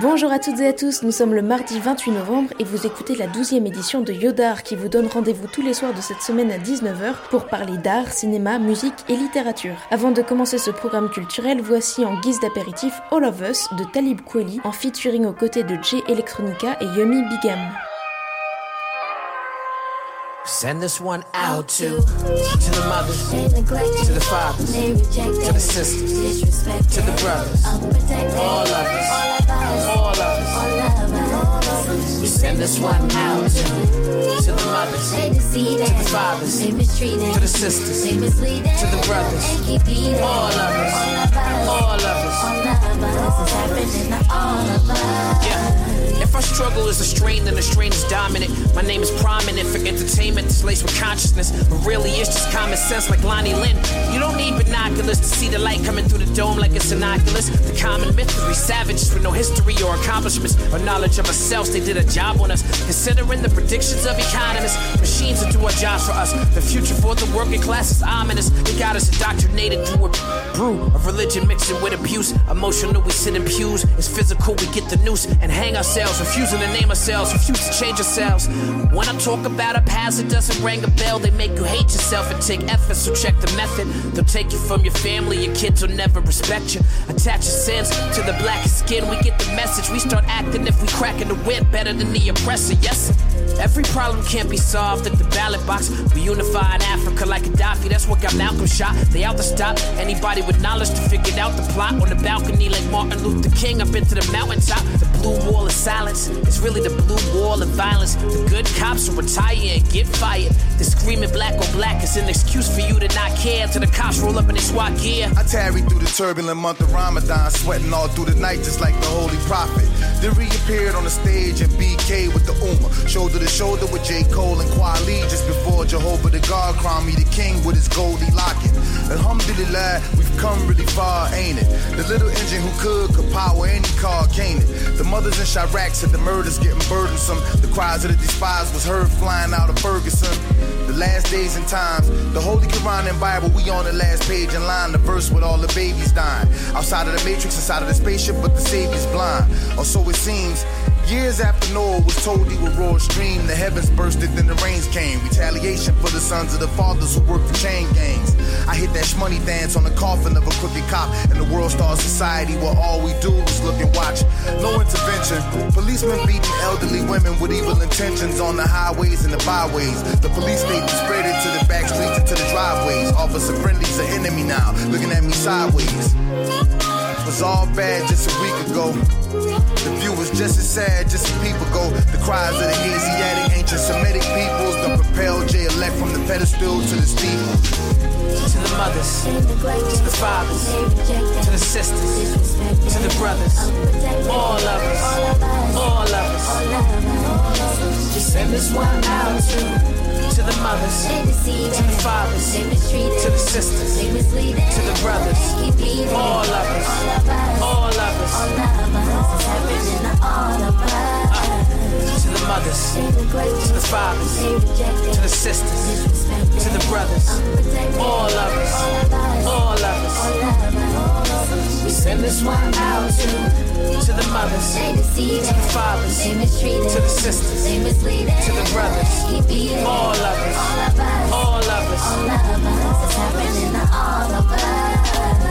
Bonjour à toutes et à tous, nous sommes le mardi 28 novembre et vous écoutez la 12e édition de Yodar qui vous donne rendez-vous tous les soirs de cette semaine à 19h pour parler d'art, cinéma, musique et littérature. Avant de commencer ce programme culturel, voici en guise d'apéritif All of Us de Talib Kweli en featuring aux côtés de J Electronica et Yumi Bigam. Send this one out to to the mothers, to the fathers, to the sisters, to the brothers, all of us, all of us. We send this one out to, to the mothers, to the fathers, to the sisters, to the brothers, all of us, all of us. Yeah. If our struggle is a strain, then the strain is dominant. My name is prominent for entertainment that's laced with consciousness. But really, it's just common sense like Lonnie Lynn. You don't need binoculars to see the light coming through the dome like it's innocuous. The common myth is we savages with no history or accomplishments or knowledge of ourselves. They did a job on us. Considering the predictions of economists, machines will do our jobs for us. The future for the working class is ominous. They got us indoctrinated through a brew of religion mixing with abuse. Emotional, we sit in pews. It's physical, we get the noose and hang ourselves, refusing to name ourselves, refuse to change ourselves. When I talk about a past, it doesn't ring a bell. They make you hate yourself and take effort, so check the method. They'll take you from your family, your kids will never respect you. Attach your sins to the blackest skin, we get the message. We start acting if we cracking the whip better than the oppressor, yes. Every problem can't be solved at the ballot box. We unify in Africa like a Gaddafi, that's what got Malcolm shot. They out to stop anybody with knowledge to figure out the plot. On the balcony like Martin Luther King, up into the mountaintop. The blue wall of silence, it's really the blue wall of violence. The good cops will retire and get fired. The screaming black on black is an excuse for you to not care till the cops roll up in their SWAT gear. I tarried through the turbulent month of Ramadan, sweating all through the night just like the Holy Prophet. Then reappeared on the stage in BK with the Ummah, shoulder to shoulder with J. Cole and Kwali just before Jehovah the God crowned me the king with his goldy locket. Alhamdulillah, we've come really far, ain't it? The little engine who could could power any car, can't it? The mothers in Chirac said the murders getting burdensome. The cries of the despised was heard flying out of Ferguson. The last days and times, the Holy Quran and Bible, we on the last page in line, the verse with all the babies dying. Outside of the matrix, inside of the spaceship, but the Savior's blind. Or so it seems. Years after Noah was told he would roar a stream, the heavens bursted, then the rains came. Retaliation for the sons of the fathers who worked for chain gangs. I hit that shmoney dance on the coffin of a crooked cop in the world star society where all we do is look and watch. No intervention. Policemen beating elderly women with evil intentions on the highways and the byways. The police state spread it to the back streets and to the driveways. Officer friendly's an enemy now, looking at me sideways. Was all bad just a week ago. The view was just as sad just a peep ago. The cries of the Asiatic, ancient Semitic peoples, the propelled J elect from the pedestal to the steeple. To the mothers, to the fathers, to the sisters, to the brothers, all of us, all of us. Just send this one out to to the mothers, to the fathers, to the sisters, to the brothers, all of us, all of us. To the mothers, to the fathers, to the sisters, to the brothers, all of us, all of us. We send this one out to, to the mothers, to the fathers, to the sisters, to the brothers, all of us, all of us. all of us. It's happening all of us.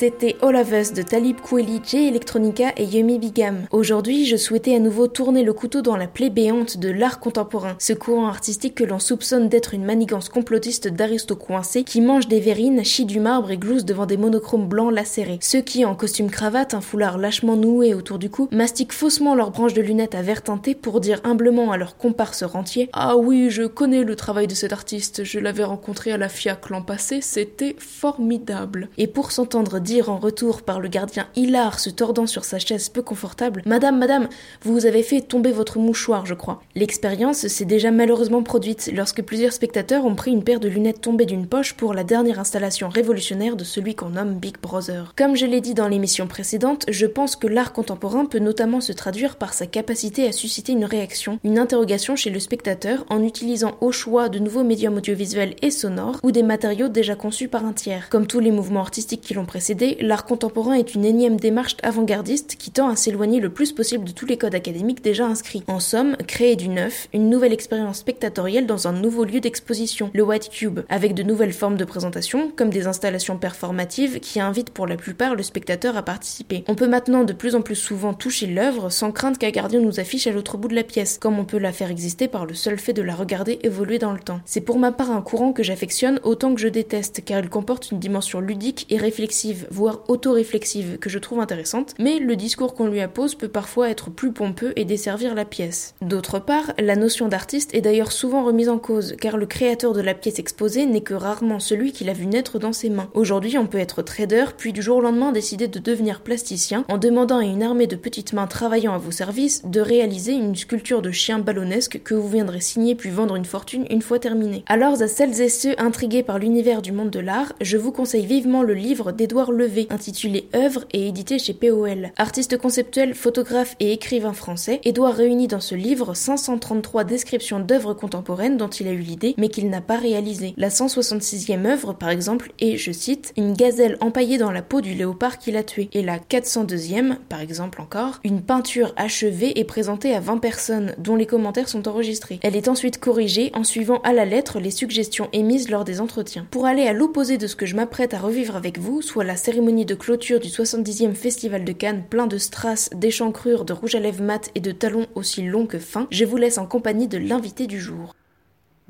C'était All of Us de Talib Kweli, J Electronica et Yumi Bigam. Aujourd'hui, je souhaitais à nouveau tourner le couteau dans la plaie béante de l'art contemporain, ce courant artistique que l'on soupçonne d'être une manigance complotiste d'aristos coincés qui mangent des verrines, chient du marbre et gloussent devant des monochromes blancs lacérés. Ceux qui, en costume cravate, un foulard lâchement noué autour du cou, mastiquent faussement leurs branches de lunettes à verre teinté pour dire humblement à leur comparse rentier Ah oui, je connais le travail de cet artiste, je l'avais rencontré à la FIAC l'an passé, c'était formidable. Et pour s'entendre dire en retour par le gardien hilar se tordant sur sa chaise peu confortable Madame, madame, vous avez fait tomber votre mouchoir, je crois. L'expérience s'est déjà malheureusement produite lorsque plusieurs spectateurs ont pris une paire de lunettes tombées d'une poche pour la dernière installation révolutionnaire de celui qu'on nomme Big Brother. Comme je l'ai dit dans l'émission précédente, je pense que l'art contemporain peut notamment se traduire par sa capacité à susciter une réaction, une interrogation chez le spectateur en utilisant au choix de nouveaux médiums audiovisuels et sonores ou des matériaux déjà conçus par un tiers. Comme tous les mouvements artistiques qui l'ont précédé, l'art contemporain est une énième démarche avant-gardiste qui tend à s'éloigner le plus possible de tous les codes académiques déjà inscrits. En somme, créer du neuf, une nouvelle expérience spectatorielle dans un nouveau lieu d'exposition, le White Cube, avec de nouvelles formes de présentation, comme des installations performatives qui invitent pour la plupart le spectateur à participer. On peut maintenant de plus en plus souvent toucher l'œuvre sans crainte qu'un gardien nous affiche à l'autre bout de la pièce, comme on peut la faire exister par le seul fait de la regarder évoluer dans le temps. C'est pour ma part un courant que j'affectionne autant que je déteste, car il comporte une dimension ludique et réflexive, voire auto-réflexive, que je trouve intéressante, mais le discours qu'on lui appose peut parfois être plus pompeux et desservir la pièce. D'autre part, la notion d'artiste est d'ailleurs souvent remise en cause, car le créateur de la pièce exposée n'est que rarement celui qui l'a vu naître dans ses mains. Aujourd'hui, on peut être trader, puis du jour au lendemain décider de devenir plasticien en demandant à une armée de petites mains travaillant à vos services de réaliser une sculpture de chien ballonnesque que vous viendrez signer puis vendre une fortune une fois terminée. Alors à celles et ceux intrigués par l'univers du monde de l'art, je vous conseille vivement le livre Levé intitulé Œuvres et édité chez POL. Artiste conceptuel, photographe et écrivain français, Édouard réunit dans ce livre 533 descriptions d'œuvres contemporaines dont il a eu l'idée mais qu'il n'a pas réalisées. La 166e œuvre par exemple est, je cite, une gazelle empaillée dans la peau du léopard qui l'a tué. Et la 402e, par exemple encore, une peinture achevée et présentée à 20 personnes dont les commentaires sont enregistrés. Elle est ensuite corrigée en suivant à la lettre les suggestions émises lors des entretiens. Pour aller à l'opposé de ce que je m'apprête à revivre avec vous, soit la cérémonie de clôture du 70e Festival de Cannes plein de strass, d'échancrures, de rouge à lèvres mat et de talons aussi longs que fins, je vous laisse en compagnie de l'invité du jour.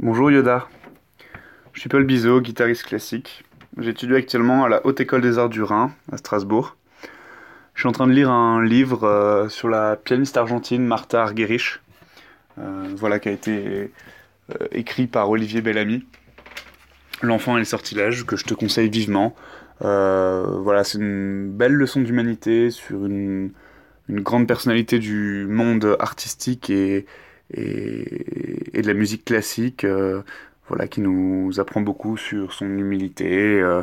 Bonjour Yoda. Je suis Paul Bizot, guitariste classique. J'étudie actuellement à la Haute École des Arts du Rhin, à Strasbourg. Je suis en train de lire un livre euh, sur la pianiste argentine Martha Argerich, euh, voilà, qui a été euh, écrit par Olivier Bellamy. L'enfant et le sortilège, que je te conseille vivement. Voilà, c'est une belle leçon d'humanité sur une, grande personnalité du monde artistique et, de la musique classique voilà, qui nous apprend beaucoup sur son humilité euh,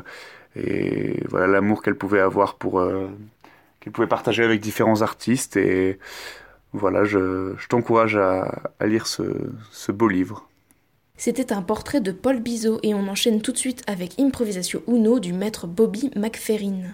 et voilà l'amour qu'elle pouvait avoir pour euh, qu'elle pouvait partager avec différents artistes et voilà, je, t'encourage à, lire ce beau livre. C'était un portrait de Paul Bizot et on enchaîne tout de suite avec Improvisation Uno du maître Bobby McFerrin.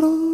Oh.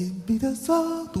眼里的沙嘟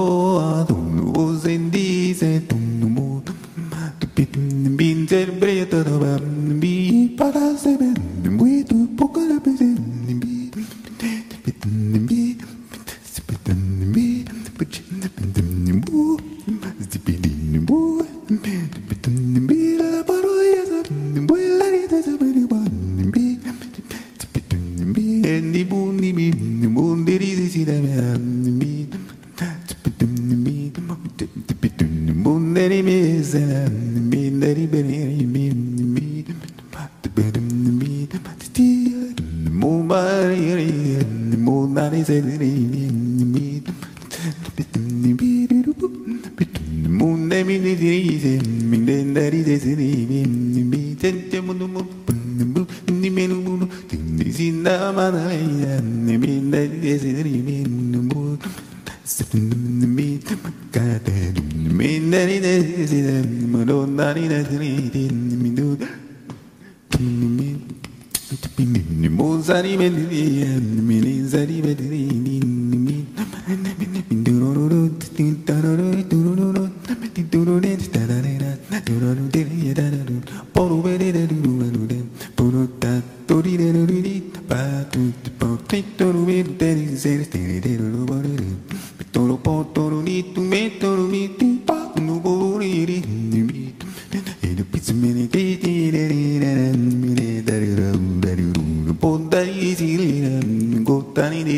Mm-hmm. سيدنا من عيان من الجزر من موت. من كاتب من الجزر من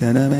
I'm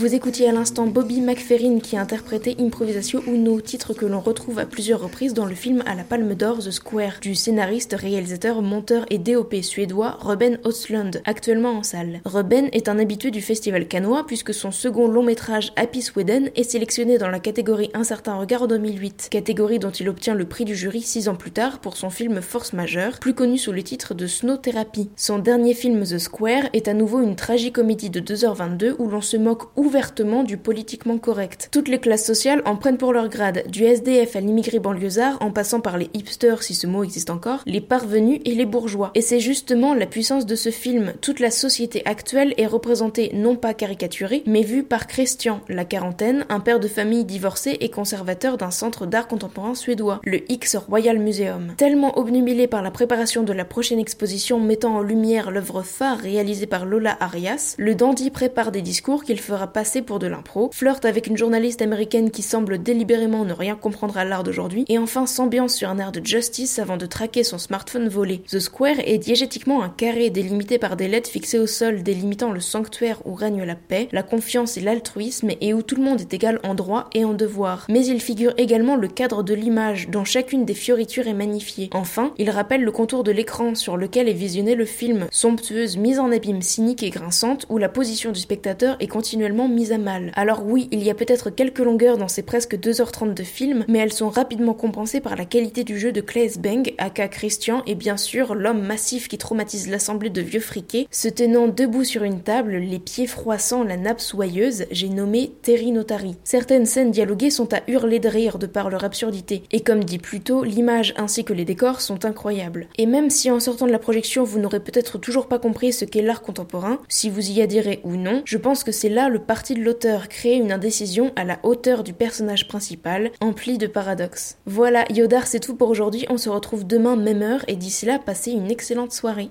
Vous écoutiez à l'instant Bobby McFerrin qui interprétait Improvisatio Uno, titre que l'on retrouve à plusieurs reprises dans le film à la Palme d'Or The Square, du scénariste, réalisateur, monteur et DOP suédois Ruben Östlund, actuellement en salle. Ruben est un habitué du festival canois puisque son second long métrage Happy Sweden est sélectionné dans la catégorie Un certain regard en 2008, catégorie dont il obtient le prix du jury six ans plus tard pour son film Force majeure, plus connu sous le titre de Snow Therapy. Son dernier film The Square est à nouveau une tragicomédie de 2h22 où l'on se moque ouvertement du politiquement correct. Toutes les classes sociales en prennent pour leur grade, du SDF à l'immigré banlieusard en passant par les hipsters si ce mot existe encore, les parvenus et les bourgeois. Et c'est justement la puissance de ce film. Toute la société actuelle est représentée non pas caricaturée, mais vue par Christian, la quarantaine, un père de famille divorcé et conservateur d'un centre d'art contemporain suédois, le X Royal Museum. Tellement obnubilé par la préparation de la prochaine exposition mettant en lumière l'œuvre phare réalisée par Lola Arias, le dandy prépare des discours qu'il fera passer pour de l'impro, flirte avec une journaliste américaine qui semble délibérément ne rien comprendre à l'art d'aujourd'hui, et enfin s'ambiance sur un air de justice avant de traquer son smartphone volé. The Square est diégétiquement un carré délimité par des lettres fixées au sol délimitant le sanctuaire où règne la paix, la confiance et l'altruisme et où tout le monde est égal en droit et en devoir. Mais il figure également le cadre de l'image dont chacune des fioritures est magnifiée. Enfin, il rappelle le contour de l'écran sur lequel est visionné le film, somptueuse mise en abîme cynique et grinçante où la position du spectateur est continuellement mise à mal. Alors oui, il y a peut-être quelques longueurs dans ces presque 2h30 de film, mais elles sont rapidement compensées par la qualité du jeu de Claes Bang, aka Christian, et bien sûr l'homme massif qui traumatise l'assemblée de vieux friqués, se tenant debout sur une table, les pieds froissant la nappe soyeuse, j'ai nommé Terry Notari. Certaines scènes dialoguées sont à hurler de rire de par leur absurdité, et comme dit plus tôt, l'image ainsi que les décors sont incroyables. Et même si en sortant de la projection vous n'aurez peut-être toujours pas compris ce qu'est l'art contemporain, si vous y adhérez ou non, je pense que c'est là le parti de l'auteur, créer une indécision à la hauteur du personnage principal, empli de paradoxes. Voilà, Yodar c'est tout pour aujourd'hui, on se retrouve demain même heure et d'ici là passez une excellente soirée.